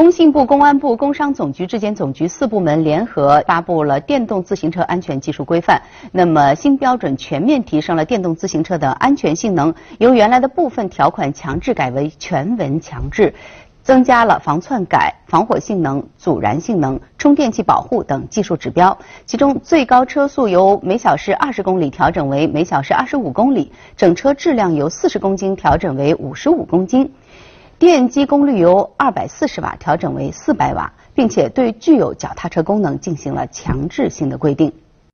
工信部、公安部、工商总局、质检总局四部门联合发布了电动自行车安全技术规范。那么新标准全面提升了电动自行车的安全性能，由原来的部分条款强制改为全文强制，增加了防篡改、防火性能、阻燃性能、充电器保护等技术指标。其中，最高车速由每小时二十公里调整为每小时二十五公里，整车质量由四十公斤调整为五十五公斤。电机功率由二百四十瓦调整为四百瓦，并且对具有脚踏车功能进行了强制性的规定。